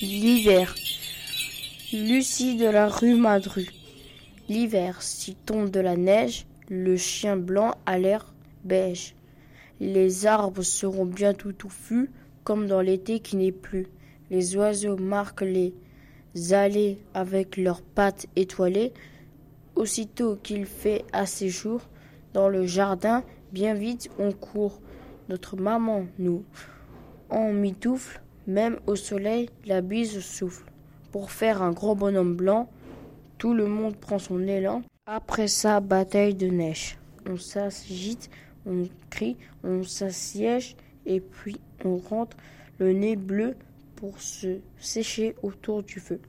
L'hiver. Lucie de la rue Madru. L'hiver, si tombe de la neige, le chien blanc a l'air beige. Les arbres seront bientôt touffus, comme dans l'été qui n'est plus. Les oiseaux marquent les allées avec leurs pattes étoilées. Aussitôt qu'il fait assez jour, dans le jardin, bien vite on court. Notre maman nous en mitoufle, même au soleil, la bise souffle. Pour faire un gros bonhomme blanc, tout le monde prend son élan. Après sa bataille de neige, on s'agite, on crie, on s'assiège et puis on rentre le nez bleu pour se sécher autour du feu.